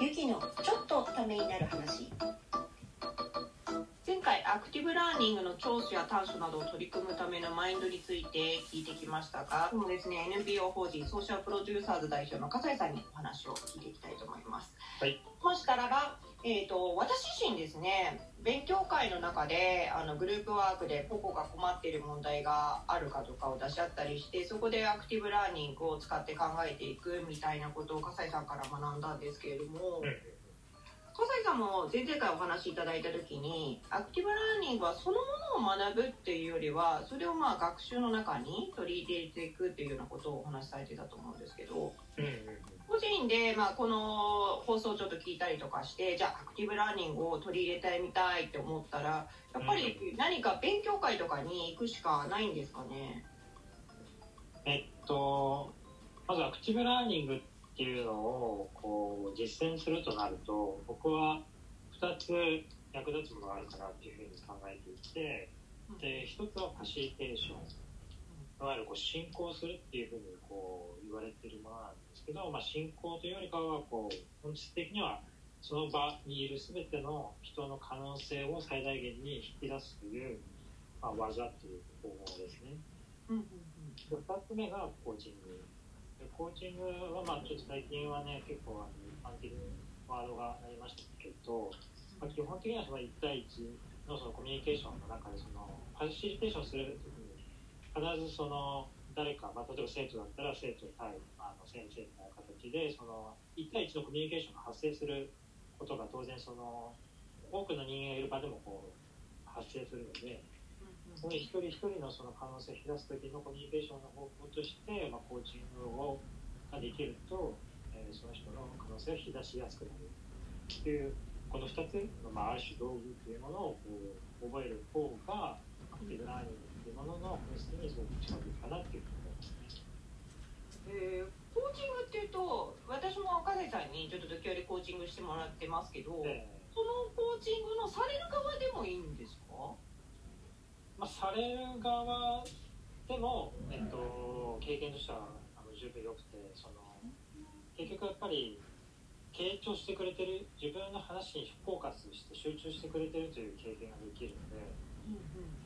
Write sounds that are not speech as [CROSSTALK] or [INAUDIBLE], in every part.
ゆきのちょっとためになる話前回アクティブラーニングの長所や短所などを取り組むためのマインドについて聞いてきましたが今日もですね NPO 法人ソーシャルプロデューサーズ代表の笠井さんにお話を聞いていきたいと思います。はい。そしたらば、えー、と私自身ですね勉強会の中であのグループワークで個々が困っている問題があるかとかを出し合ったりしてそこでアクティブラーニングを使って考えていくみたいなことを笠井さんから学んだんですけれども。笠井さんも前々回お話しいただいた時にアクティブラーニングはそのものを学ぶっていうよりはそれをまあ学習の中に取り入れていくっていうようなことをお話しされてたと思うんですけどうんうん個人でまあこの放送をちょっと聞いたりとかしてじゃあアクティブラーニングを取り入れてみたいって思ったらやっぱり何か勉強会とかに行くしかないんですかね？えっとまずアクティブラーニングっていうのをこう実践するとなると僕は2つ役立つものがあるかなっていうふうに考えていてで1つはファシリテーション。いわゆるこう進行するっていうふうにこう言われてるものなんですけど、まあ、進行というよりかはこう本質的にはその場にいる全ての人の可能性を最大限に引き出すという、まあ、技という方法ですね。うんうんで2つ目がコーチングでコーチングはまあちょっと最近はね結構あの一般的にワードがなりましたけど、まあ、基本的にはその1対1のそのコミュニケーションの中でそのファシリテーションするときに必ずその誰か、まあ、例えば生徒だったら生徒対あの先生みたいな形でその1対1のコミュニケーションが発生することが当然その多くの人間がいる場でもこう発生するので。その一人一人のその可能性を引き出す時のコミュニケーションの方法として、まあ、コーチングをができると、えーその人の可能性を引き出しやすくなるっていうこの2つの、まあ、ある種道具っていうものをこう覚える方がアクティブラーニングっていうものの本質にすごく近づくかなっていうふうに思いますね。えーコーチングっていうと私も笠井さんにちょっと時折コーチングしてもらってますけど、でそのコーチングのされる側でもいいんですか？まあ、される側でも、えっと、経験としてはあの十分良くてその結局やっぱり傾聴してくれてる自分の話にフォーカスして集中してくれてるという経験ができるので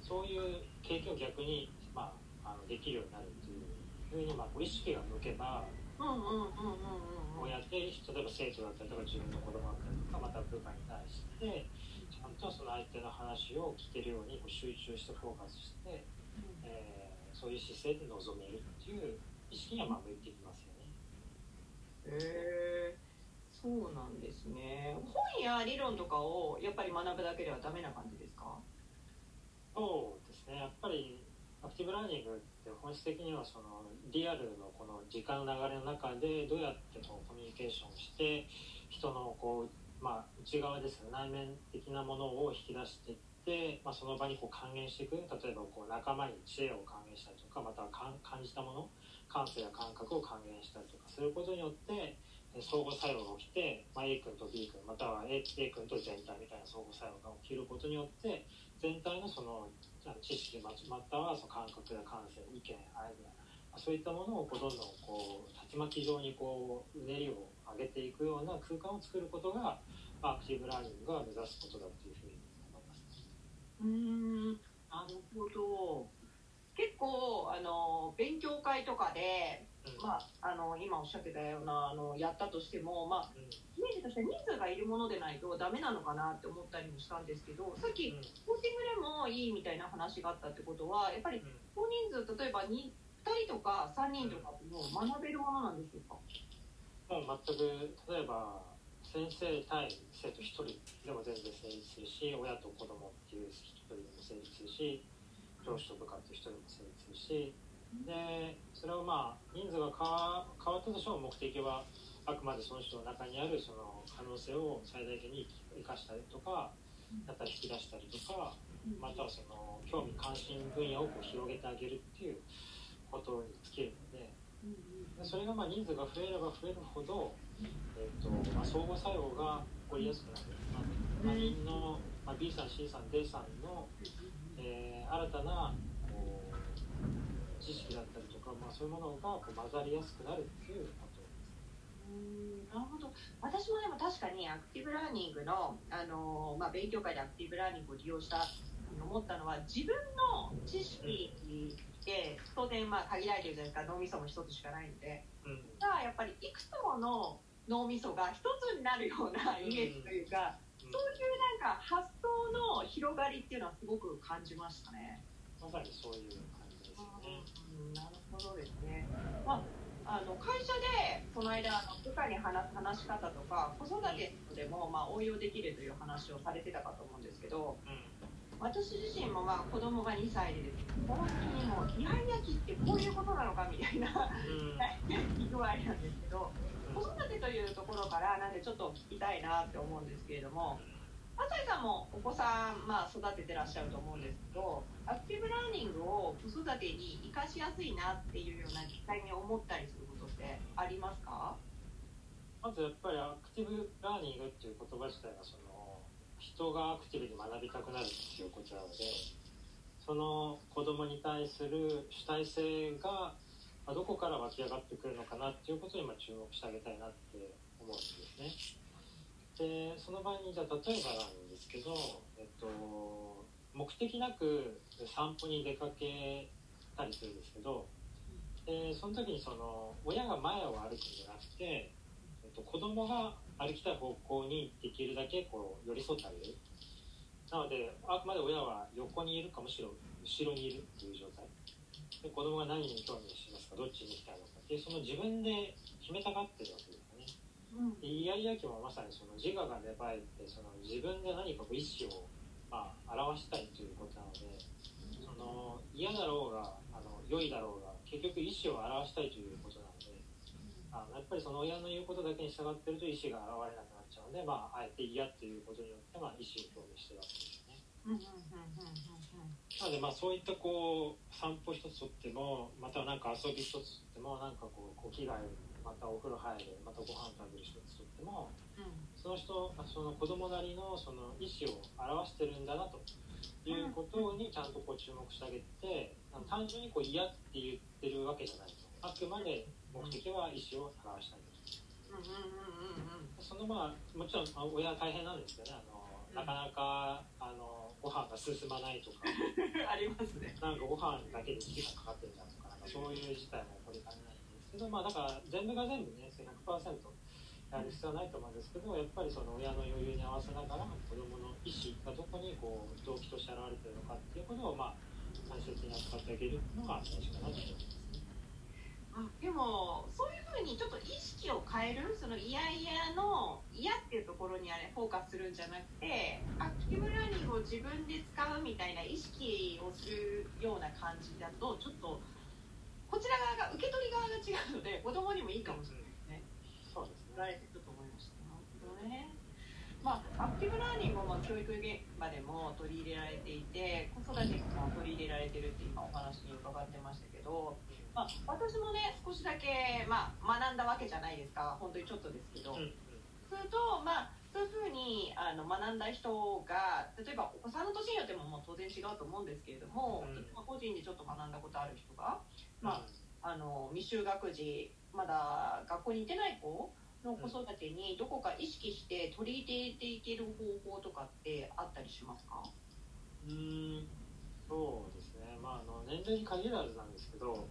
そういう経験を逆に、まあ、あのできるようになるというふうに、まあ、意識が向けばうんうんうんうんうんうんこうやって例えば生徒だったりとか自分の子供だったりとかまた部下に対してちゃんとその相手の話を聞けるようにこう集中してフォーカスして。えーそういう姿勢で臨めるっていう意識にはまあ向いてきますよね。へえそうなんですね本や理論とかをやっぱり学ぶだけではダメな感じですか？そうですねやっぱりアクティブラーニングって本質的にはそのリアルのこの時間の流れの中でどうやってこうコミュニケーションをして人のこう、まあ、内側ですね内面的なものを引き出していって、まあ、その場にこう還元していく。例えばこう仲間に知恵を還元したりとかまたは感じたもの感性や感覚を還元したりとかすることによって相互作用が起きて、まあ、A 君と B 君または A, A 君と全体みたいな相互作用が起きることによって全体のそのあの知識ままたはその感覚や感性意見アイデアまあそういったものをこうどんどんこう竜巻状にこううねりを上げていくような空間を作ることが、まあ、アクティブラーニングが目指すことだというふうに思います。うーんなるほど結構あの勉強会とかで、うん。まあ、あの今おっしゃってたようなあのやったとしても、まあ、うん。イメージとしては人数がいるものでないとダメなのかなって思ったりもしたんですけどさっきうん。コーチングでもいいみたいな話があったってことはやっぱり大人数例えば 2, 2人とか3人とかもう学べるものなんでしょうか？もう全く例えば先生対生徒1人でも全然成立するし親と子供っていう1人でも成立するし上司と部下って人でも成立するしでそれをまあ人数が変わ変わったとしても目的はあくまでその人の中にあるその可能性を最大限に生かしたりとかだったり引き出したりとかまたはその興味関心分野をこう広げてあげるっていうことに尽きるので。でそれがまあ人数が増えれば増えるほど、えーとまあ、相互作用が起こりやすくなる、まあ、他人の、まあ、B さん C さん D さんの、えー新たなこう知識だったりとか、まあ、そういうものがこう混ざりやすくなるっていうことです。うんなるほど私私もでも確かにアクティブラーニングの、あのまあ、勉強会でアクティブラーニングを利用した思ったのは自分の知識って当然まあ限られてるじゃないですか脳みそも一つしかないのでうんがやっぱりいくつもの脳みそが一つになるようなイメージというか、そういうなんか発想の広がりっていうのはすごく感じましたね。まさにそういう感じですよね。うんなるほどですね。まあ、あの会社でこの間あの部下に話す話し方とか子育てでもまあ応用できるという話をされてたかと思うんですけどうん私自身もまあ子供が2歳でですねその時にもイヤイヤ期ってこういうことなのかみたいなうん具合なんですけど子育てというところからなんでちょっと聞きたいなって思うんですけれども朝井さんもお子さん、まあ、育ててらっしゃると思うんですけどアクティブラーニングを子育てに生かしやすいなっていうような実際に思ったりすることってありますか？まずやっぱりアクティブラーニングっていう言葉自体がその人がアクティブに学びたくなるっていうことなのでその子供に対する主体性がまあどこから湧き上がってくるのかなっていうことにま注目してあげたいなって思うんですね。でその場合にじゃあ例えばなんですけど、えっと、目的なく散歩に出かけたりするんですけどでその時にその親が前を歩くんじゃなくてえっと、子供が歩きたい方向にできるだけこう寄り添ってあげるなのであくまで親は横にいるかむしろ後ろにいるっていう状態で子供が何に興味しますか？どっちに行きたいのかっていうその自分で決めたがってるわけですよね。でイヤイヤ期もまさにその自我が芽生えてその自分で何かこう意思を、まあ、表したいということなのでその嫌だろうがあの良いだろうが結局意思を表したいということなのであのやっぱりその親の言うことだけに従ってると意思が現れなくなっちゃうので、まあ、あえて嫌っていうことによって、まあ、意思を表明してるわけですね。うんうんうんうんなのでまあそういったこう散歩一つとってもまたはなんか遊び一つとってもなんかこうこう着替えるまたお風呂入るまたご飯食べる一つとってもその人その子供なりのその意思を表してるんだなということにちゃんとこう注目してあげてあの単純にこう嫌って言ってるわけじゃないと。あくまで目的は意思を表したいとうんうんうんうんうん。そのまあもちろんあ親は大変なんですけどね。あのなかなかあのご飯が進まないとか [LAUGHS] ありますね。なんかご飯だけで時間かかってるんだとかなんかそういう事態も起こりかねないんですけどまあだから全部が全部ね100%やる必要はないと思うんですけどやっぱりその親の余裕に合わせながら子どもの意思がどこにこう動機として現れてるのかっていうことをまあ大切に扱ってあげるのが大事かなと思いますね。あでもそういうふうにちょっと意識を変えるそのイヤイヤの嫌っていうところにあれフォーカスするんじゃなくてアクティブラーニングを自分で使うみたいな意識をするような感じだとちょっとこちら側が受け取り側が違うので子供にもいいかもしれないですね。そうですね言われてると思いました。なるほどね。まあ、アクティブラーニングも教育現場でも取り入れられていて子育てにも取り入れられてるって今お話に伺ってましたけど、まあ、私もね少しだけ、まあ、学んだわけじゃないですか。本当にちょっとですけど、うんうん。すると、まあ、そういうふうにあの学んだ人が例えばお子さんの年によってももう当然違うと思うんですけれども、うん。まあ個人でちょっと学んだことある人が、まあ、あの未就学児まだ学校に行ってない子の子育てにどこか意識して取り入れていける方法とかってあったりしますか？うーんそうですね、まあ、あの年齢に限らずなんですけど、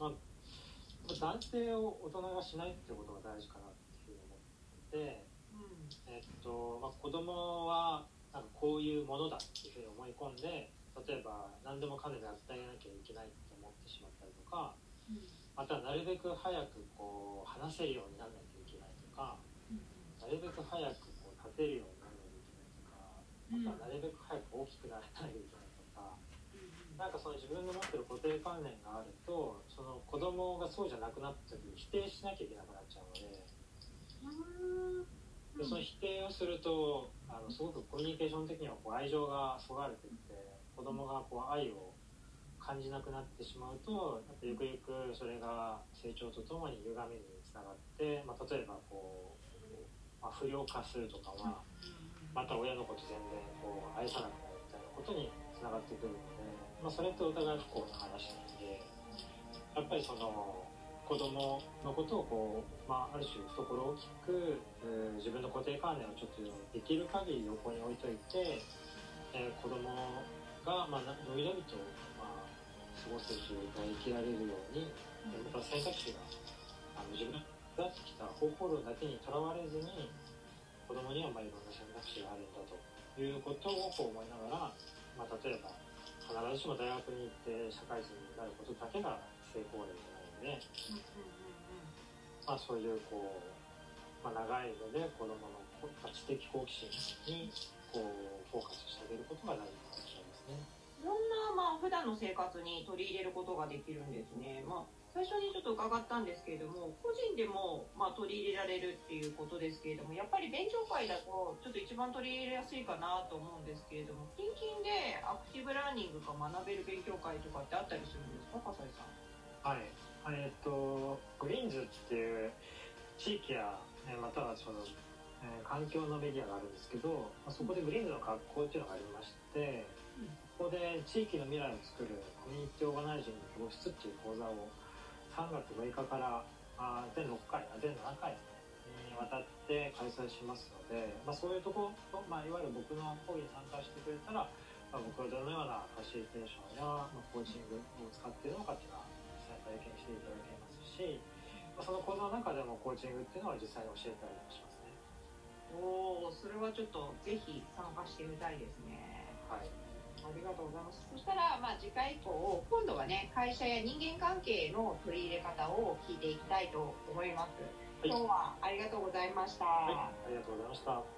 まあ、男性を大人がしないってことが大事かなっていうふうに思ってて、えっとまあ、子供はなんかこういうものだっていうふうに思い込んで例えば何でもかんでもやってあげなきゃいけないって思ってしまったりとかまたはなるべく早くこう話せるようにならないといけないとかなるべく早くこう立てるようになるべく早く大きくならないといけないとか、なんかその自分の持ってる固定観念があるとその子供がそうじゃなくなった時に否定しなきゃいけなくなっちゃうのででその否定をするとあのすごくコミュニケーション的にはこう愛情がそがれていって子供がこう愛を感じなくなってしまうとやっぱゆくゆくそれが成長とともに歪みにつながって、まあ、例えばこう、まあ、不良化するとかは。また親のこと全然こう愛さなくなるみたいなことにつながってくるので、まあ、それってお互い不幸な話なのでやっぱりその子供のことをこう、まあ、ある種懐大きく、えー自分の固定観念をちょっとできる限り横に置いといて、えー子供が、まあ、なのびのびと、まあ、過ごせる状態生きられるように、えーまた選択肢があの自分が出してきた方法論だけにとらわれずに子供にはまあいろんな選択肢があるんだということをこう思いながら、まあ、例えば必ずしも大学に行って社会人になることだけが成功例じゃないので。まあ、そういうこう、まあ、長いので子どもの知的好奇心にこうフォーカスしてあげることが大事かもしれないですね。いろんな、まあ、普段の生活に取り入れることができるんですね。まあ、最初にちょっと伺ったんですけれども、個人でも、まあ、取り入れられるっていうことですけれども、やっぱり勉強会だと、ちょっと一番取り入れやすいかなと思うんですけれども、近々でアクティブラーニングが学べる勉強会とかってあったりするんですか、笠井さん。はい。えっ、と、グリーンズっていう地域や、えーまたはその、えー環境のメディアがあるんですけど、まあ、そこでグリーンズの学校っていうのがありまして、うんここで地域の未来を作るコミュニティオーガナイジング教室っていう講座を3月6日からあー全6回、あ全7回にわたって開催しますので、まあ、そういうところ、まあ、いわゆる僕の講義に参加してくれたら、まあ、僕はどのようなファシリテーションや、まあ、コーチングを使っているのかっていうのは実際に体験していただけますし、まあ、その講座の中でもコーチングっていうのは実際に教えたりもしますね。おお、それはちょっとぜひ参加してみたいですね。はいありがとうございます。そしたら、まあ、次回以降、はね、会社や人間関係の取り入れ方を聞いていきたいと思います。い今日はありがとうございました。はい、ありがとうございました。